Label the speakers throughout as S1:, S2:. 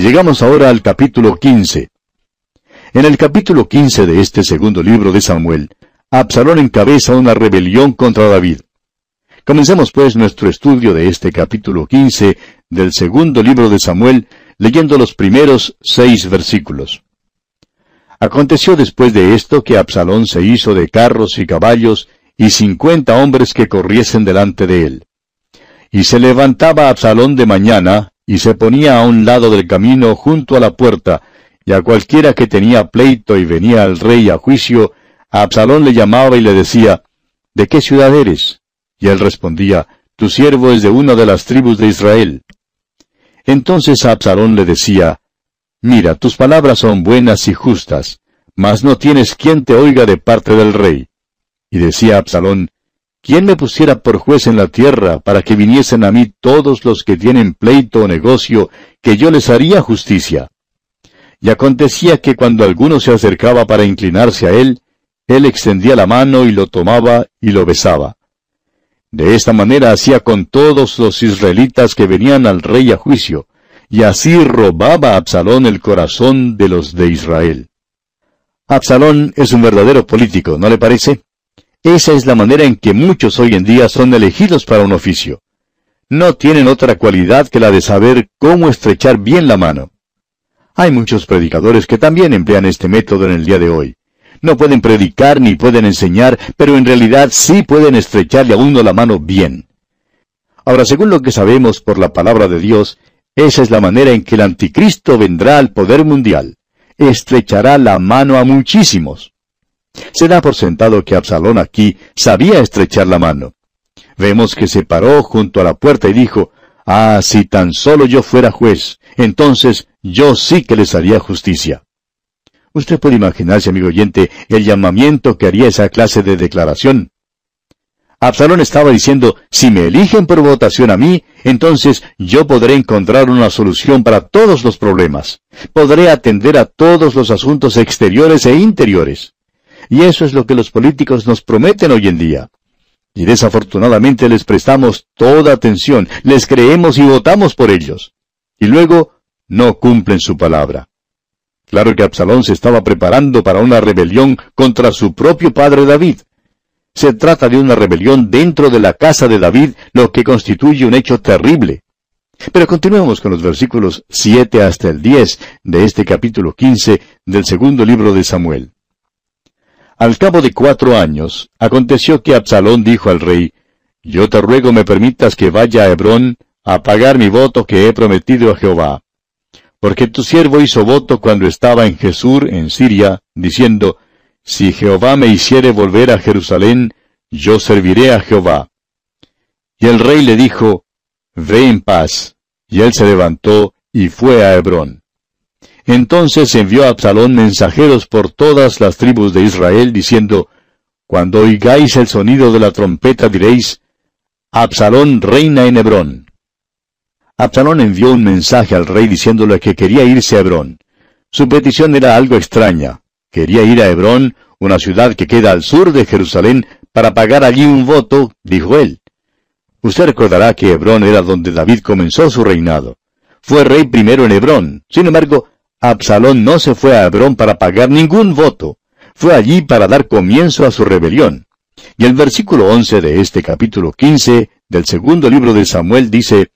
S1: Llegamos ahora al capítulo 15. En el capítulo 15 de este segundo libro de Samuel, Absalón encabeza una rebelión contra David. Comencemos pues nuestro estudio de este capítulo 15 del segundo libro de Samuel, leyendo los primeros seis versículos. Aconteció después de esto que Absalón se hizo de carros y caballos y cincuenta hombres que corriesen delante de él. Y se levantaba Absalón de mañana, y se ponía a un lado del camino junto a la puerta, y a cualquiera que tenía pleito y venía al rey a juicio, Absalón le llamaba y le decía, ¿De qué ciudad eres? Y él respondía, Tu siervo es de una de las tribus de Israel. Entonces Absalón le decía, Mira, tus palabras son buenas y justas, mas no tienes quien te oiga de parte del rey. Y decía Absalón, ¿quién me pusiera por juez en la tierra para que viniesen a mí todos los que tienen pleito o negocio, que yo les haría justicia? Y acontecía que cuando alguno se acercaba para inclinarse a él, él extendía la mano y lo tomaba y lo besaba. De esta manera hacía con todos los israelitas que venían al rey a juicio, y así robaba Absalón el corazón de los de Israel. Absalón es un verdadero político, ¿no le parece? Esa es la manera en que muchos hoy en día son elegidos para un oficio. No tienen otra cualidad que la de saber cómo estrechar bien la mano. Hay muchos predicadores que también emplean este método en el día de hoy. No pueden predicar ni pueden enseñar, pero en realidad sí pueden estrecharle a uno la mano bien. Ahora, según lo que sabemos por la palabra de Dios, esa es la manera en que el anticristo vendrá al poder mundial. Estrechará la mano a muchísimos. Se da por sentado que Absalón aquí sabía estrechar la mano. Vemos que se paró junto a la puerta y dijo, Ah, si tan solo yo fuera juez, entonces yo sí que les haría justicia. Usted puede imaginarse, amigo oyente, el llamamiento que haría esa clase de declaración. Absalón estaba diciendo, si me eligen por votación a mí, entonces yo podré encontrar una solución para todos los problemas. Podré atender a todos los asuntos exteriores e interiores. Y eso es lo que los políticos nos prometen hoy en día. Y desafortunadamente les prestamos toda atención, les creemos y votamos por ellos. Y luego no cumplen su palabra. Claro que Absalón se estaba preparando para una rebelión contra su propio padre David. Se trata de una rebelión dentro de la casa de David, lo que constituye un hecho terrible. Pero continuemos con los versículos 7 hasta el 10 de este capítulo 15 del segundo libro de Samuel. Al cabo de cuatro años, aconteció que Absalón dijo al rey, Yo te ruego me permitas que vaya a Hebrón a pagar mi voto que he prometido a Jehová. Porque tu siervo hizo voto cuando estaba en Jesús, en Siria, diciendo, si Jehová me hiciere volver a Jerusalén, yo serviré a Jehová. Y el rey le dijo, Ve en paz. Y él se levantó y fue a Hebrón. Entonces envió a Absalón mensajeros por todas las tribus de Israel, diciendo, Cuando oigáis el sonido de la trompeta diréis, Absalón reina en Hebrón. Absalón envió un mensaje al rey diciéndole que quería irse a Hebrón. Su petición era algo extraña. Quería ir a Hebrón, una ciudad que queda al sur de Jerusalén, para pagar allí un voto, dijo él. Usted recordará que Hebrón era donde David comenzó su reinado. Fue rey primero en Hebrón. Sin embargo, Absalón no se fue a Hebrón para pagar ningún voto. Fue allí para dar comienzo a su rebelión. Y el versículo 11 de este capítulo 15 del segundo libro de Samuel dice,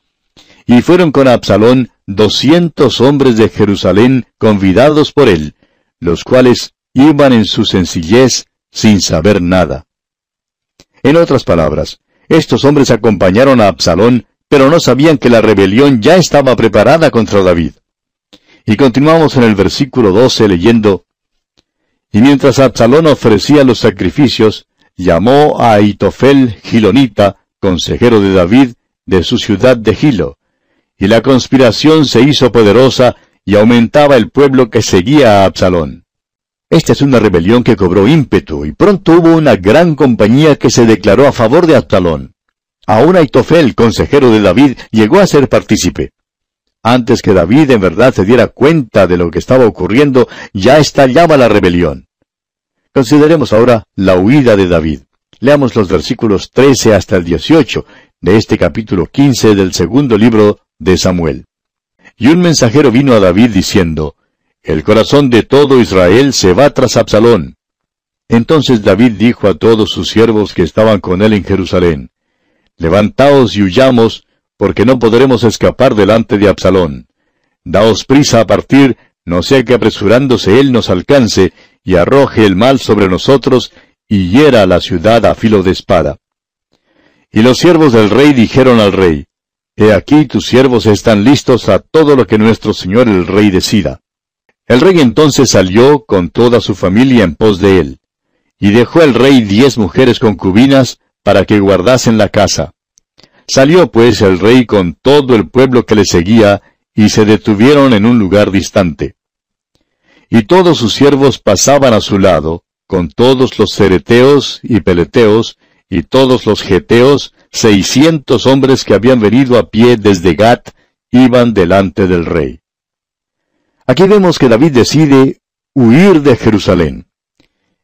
S1: Y fueron con Absalón doscientos hombres de Jerusalén convidados por él, los cuales iban en su sencillez sin saber nada. En otras palabras, estos hombres acompañaron a Absalón, pero no sabían que la rebelión ya estaba preparada contra David. Y continuamos en el versículo 12 leyendo, Y mientras Absalón ofrecía los sacrificios, llamó a Aitofel Gilonita, consejero de David, de su ciudad de Gilo, y la conspiración se hizo poderosa y aumentaba el pueblo que seguía a Absalón. Esta es una rebelión que cobró ímpetu y pronto hubo una gran compañía que se declaró a favor de Absalón. Aún Aitofel, consejero de David, llegó a ser partícipe. Antes que David en verdad se diera cuenta de lo que estaba ocurriendo, ya estallaba la rebelión. Consideremos ahora la huida de David. Leamos los versículos 13 hasta el 18 de este capítulo 15 del segundo libro de Samuel. y un mensajero vino a David diciendo, El corazón de todo Israel se va tras Absalón. Entonces David dijo a todos sus siervos que estaban con él en Jerusalén, Levantaos y huyamos, porque no podremos escapar delante de Absalón. Daos prisa a partir, no sea que apresurándose él nos alcance, y arroje el mal sobre nosotros, y hiera la ciudad a filo de espada. Y los siervos del rey dijeron al rey, He aquí tus siervos están listos a todo lo que nuestro señor el rey decida. El rey entonces salió con toda su familia en pos de él, y dejó el rey diez mujeres concubinas para que guardasen la casa. Salió pues el rey con todo el pueblo que le seguía, y se detuvieron en un lugar distante. Y todos sus siervos pasaban a su lado, con todos los cereteos y peleteos, y todos los geteos, seiscientos hombres que habían venido a pie desde Gat, iban delante del rey. Aquí vemos que David decide huir de Jerusalén.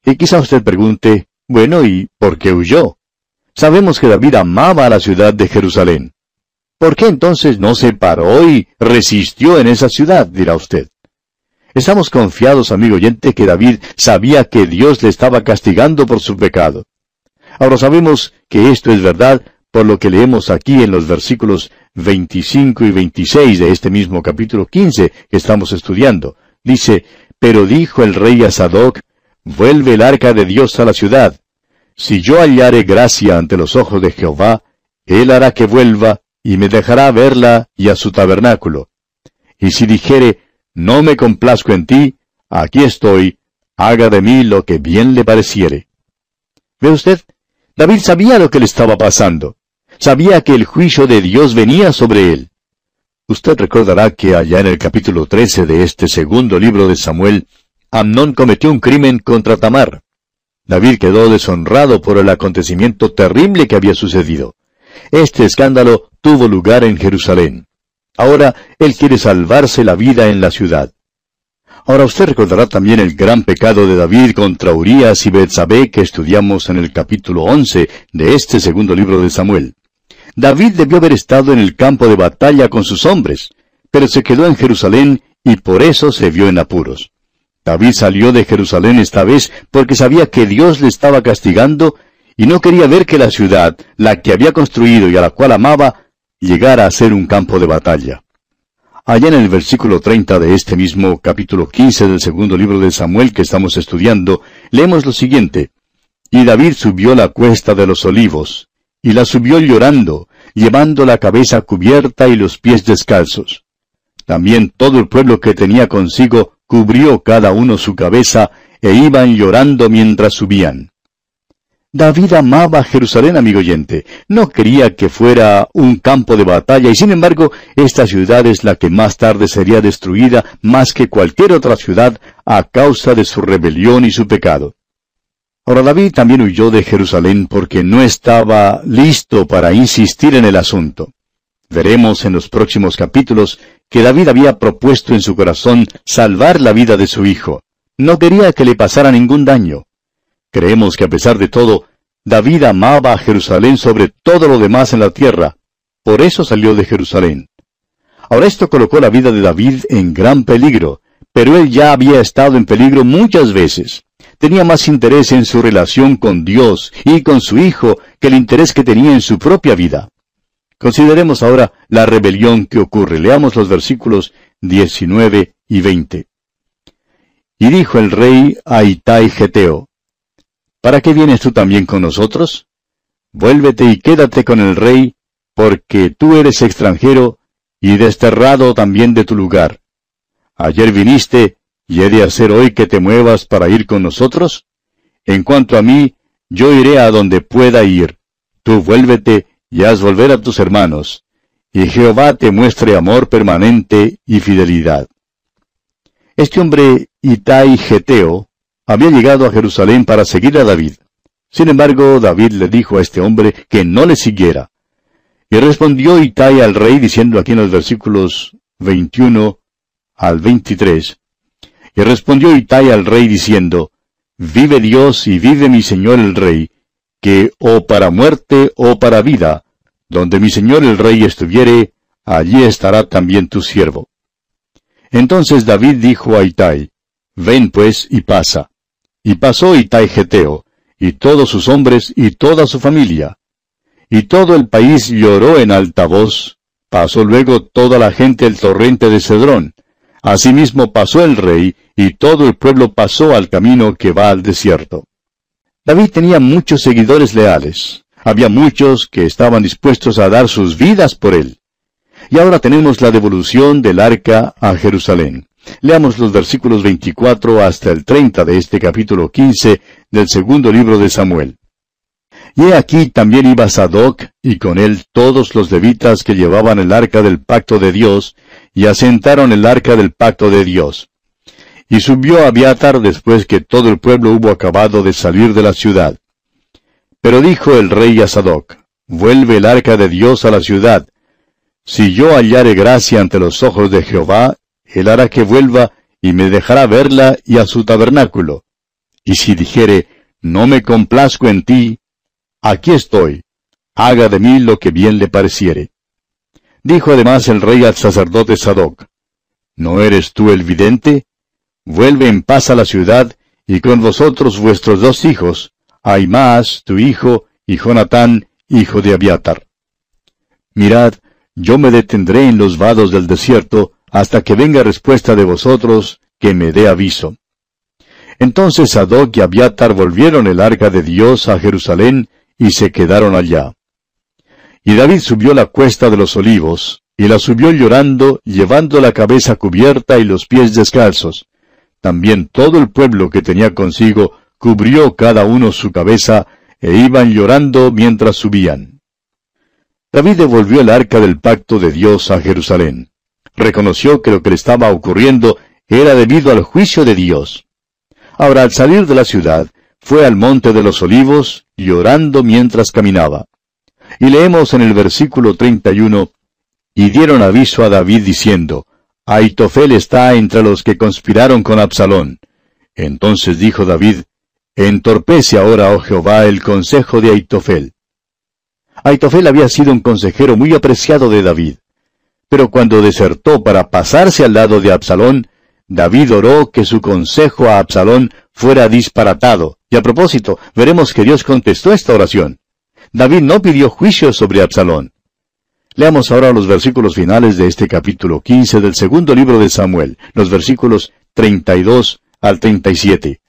S1: Y quizá usted pregunte, bueno, ¿y por qué huyó? Sabemos que David amaba a la ciudad de Jerusalén. ¿Por qué entonces no se paró y resistió en esa ciudad? dirá usted. Estamos confiados, amigo oyente, que David sabía que Dios le estaba castigando por su pecado. Ahora sabemos que esto es verdad por lo que leemos aquí en los versículos 25 y 26 de este mismo capítulo 15 que estamos estudiando. Dice, Pero dijo el rey a Sadoc, Vuelve el arca de Dios a la ciudad. Si yo hallare gracia ante los ojos de Jehová, él hará que vuelva, y me dejará verla y a su tabernáculo. Y si dijere, No me complazco en ti, aquí estoy, haga de mí lo que bien le pareciere. ¿Ve usted? David sabía lo que le estaba pasando. Sabía que el juicio de Dios venía sobre él. Usted recordará que allá en el capítulo 13 de este segundo libro de Samuel, Amnón cometió un crimen contra Tamar. David quedó deshonrado por el acontecimiento terrible que había sucedido. Este escándalo tuvo lugar en Jerusalén. Ahora él quiere salvarse la vida en la ciudad. Ahora usted recordará también el gran pecado de David contra Urias y Betsabé que estudiamos en el capítulo 11 de este segundo libro de Samuel. David debió haber estado en el campo de batalla con sus hombres, pero se quedó en Jerusalén y por eso se vio en apuros. David salió de Jerusalén esta vez porque sabía que Dios le estaba castigando y no quería ver que la ciudad, la que había construido y a la cual amaba, llegara a ser un campo de batalla. Allá en el versículo 30 de este mismo capítulo 15 del segundo libro de Samuel que estamos estudiando, leemos lo siguiente. Y David subió la cuesta de los olivos, y la subió llorando, llevando la cabeza cubierta y los pies descalzos. También todo el pueblo que tenía consigo cubrió cada uno su cabeza, e iban llorando mientras subían. David amaba Jerusalén, amigo oyente. No quería que fuera un campo de batalla y sin embargo esta ciudad es la que más tarde sería destruida más que cualquier otra ciudad a causa de su rebelión y su pecado. Ahora David también huyó de Jerusalén porque no estaba listo para insistir en el asunto. Veremos en los próximos capítulos que David había propuesto en su corazón salvar la vida de su hijo. No quería que le pasara ningún daño. Creemos que a pesar de todo, David amaba a Jerusalén sobre todo lo demás en la tierra. Por eso salió de Jerusalén. Ahora esto colocó la vida de David en gran peligro, pero él ya había estado en peligro muchas veces. Tenía más interés en su relación con Dios y con su hijo que el interés que tenía en su propia vida. Consideremos ahora la rebelión que ocurre. Leamos los versículos 19 y 20. Y dijo el rey a Itai Geteo, ¿Para qué vienes tú también con nosotros? Vuélvete y quédate con el rey, porque tú eres extranjero y desterrado también de tu lugar. Ayer viniste, y he de hacer hoy que te muevas para ir con nosotros. En cuanto a mí, yo iré a donde pueda ir. Tú vuélvete y haz volver a tus hermanos, y Jehová te muestre amor permanente y fidelidad. Este hombre Itai Geteo había llegado a Jerusalén para seguir a David. Sin embargo, David le dijo a este hombre que no le siguiera. Y respondió Itai al rey diciendo aquí en los versículos 21 al 23. Y respondió Itai al rey diciendo, Vive Dios y vive mi señor el rey, que o para muerte o para vida, donde mi señor el rey estuviere, allí estará también tu siervo. Entonces David dijo a Itai, Ven pues y pasa. Y pasó Itai Geteo, y todos sus hombres y toda su familia. Y todo el país lloró en alta voz. Pasó luego toda la gente el torrente de Cedrón. Asimismo pasó el rey, y todo el pueblo pasó al camino que va al desierto. David tenía muchos seguidores leales. Había muchos que estaban dispuestos a dar sus vidas por él. Y ahora tenemos la devolución del arca a Jerusalén. Leamos los versículos 24 hasta el 30 de este capítulo 15 del segundo libro de Samuel. Y he aquí también iba Sadoc, y con él todos los levitas que llevaban el arca del pacto de Dios, y asentaron el arca del pacto de Dios. Y subió Abiatar después que todo el pueblo hubo acabado de salir de la ciudad. Pero dijo el rey a Sadoc, Vuelve el arca de Dios a la ciudad. Si yo hallare gracia ante los ojos de Jehová, él hará que vuelva y me dejará verla y a su tabernáculo. Y si dijere, no me complazco en ti, aquí estoy, haga de mí lo que bien le pareciere. Dijo además el rey al sacerdote Sadoc, ¿no eres tú el vidente? Vuelve en paz a la ciudad, y con vosotros vuestros dos hijos, Aimaas, tu hijo, y Jonatán, hijo de Abiatar. Mirad, yo me detendré en los vados del desierto, hasta que venga respuesta de vosotros, que me dé aviso. Entonces Sadoc y Abiatar volvieron el arca de Dios a Jerusalén, y se quedaron allá. Y David subió la cuesta de los olivos, y la subió llorando, llevando la cabeza cubierta y los pies descalzos. También todo el pueblo que tenía consigo cubrió cada uno su cabeza, e iban llorando mientras subían. David devolvió el arca del pacto de Dios a Jerusalén. Reconoció que lo que le estaba ocurriendo era debido al juicio de Dios. Ahora, al salir de la ciudad, fue al monte de los olivos, llorando mientras caminaba. Y leemos en el versículo 31, Y dieron aviso a David diciendo, Aitofel está entre los que conspiraron con Absalón. Entonces dijo David, Entorpece ahora, oh Jehová, el consejo de Aitofel. Aitofel había sido un consejero muy apreciado de David. Pero cuando desertó para pasarse al lado de Absalón, David oró que su consejo a Absalón fuera disparatado. Y a propósito, veremos que Dios contestó esta oración. David no pidió juicio sobre Absalón. Leamos ahora los versículos finales de este capítulo 15 del segundo libro de Samuel, los versículos 32 al 37.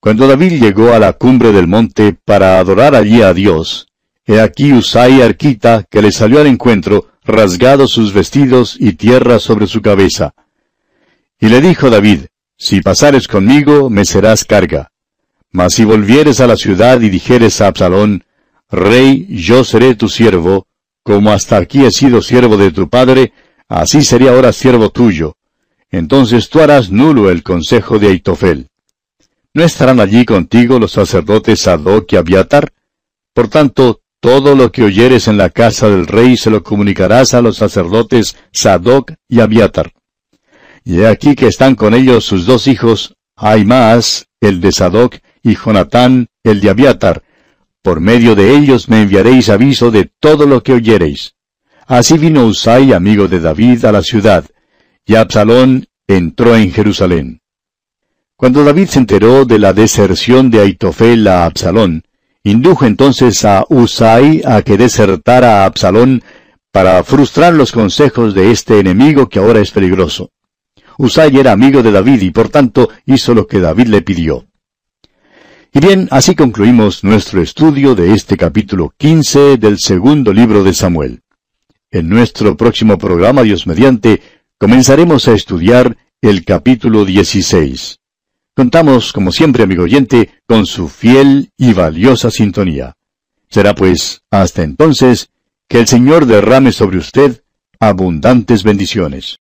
S1: Cuando David llegó a la cumbre del monte para adorar allí a Dios, he aquí Usai Arquita, que le salió al encuentro, rasgado sus vestidos y tierra sobre su cabeza. Y le dijo David, Si pasares conmigo, me serás carga. Mas si volvieres a la ciudad y dijeres a Absalón, Rey, yo seré tu siervo, como hasta aquí he sido siervo de tu padre, así sería ahora siervo tuyo. Entonces tú harás nulo el consejo de Aitofel. ¿No estarán allí contigo los sacerdotes Sadoc y Abiatar? Por tanto, todo lo que oyeres en la casa del rey se lo comunicarás a los sacerdotes Sadoc y Abiatar. Y he aquí que están con ellos sus dos hijos, Aimaas, el de Sadoc, y Jonatán, el de Abiatar, por medio de ellos me enviaréis aviso de todo lo que oyereis. Así vino Usai, amigo de David, a la ciudad, y Absalón entró en Jerusalén. Cuando David se enteró de la deserción de Aitofel a Absalón, indujo entonces a Usai a que desertara a Absalón para frustrar los consejos de este enemigo que ahora es peligroso. Usai era amigo de David y por tanto hizo lo que David le pidió. Y bien, así concluimos nuestro estudio de este capítulo 15 del segundo libro de Samuel. En nuestro próximo programa, Dios mediante, comenzaremos a estudiar el capítulo 16. Contamos, como siempre, amigo oyente, con su fiel y valiosa sintonía. Será pues, hasta entonces, que el Señor derrame sobre usted abundantes bendiciones.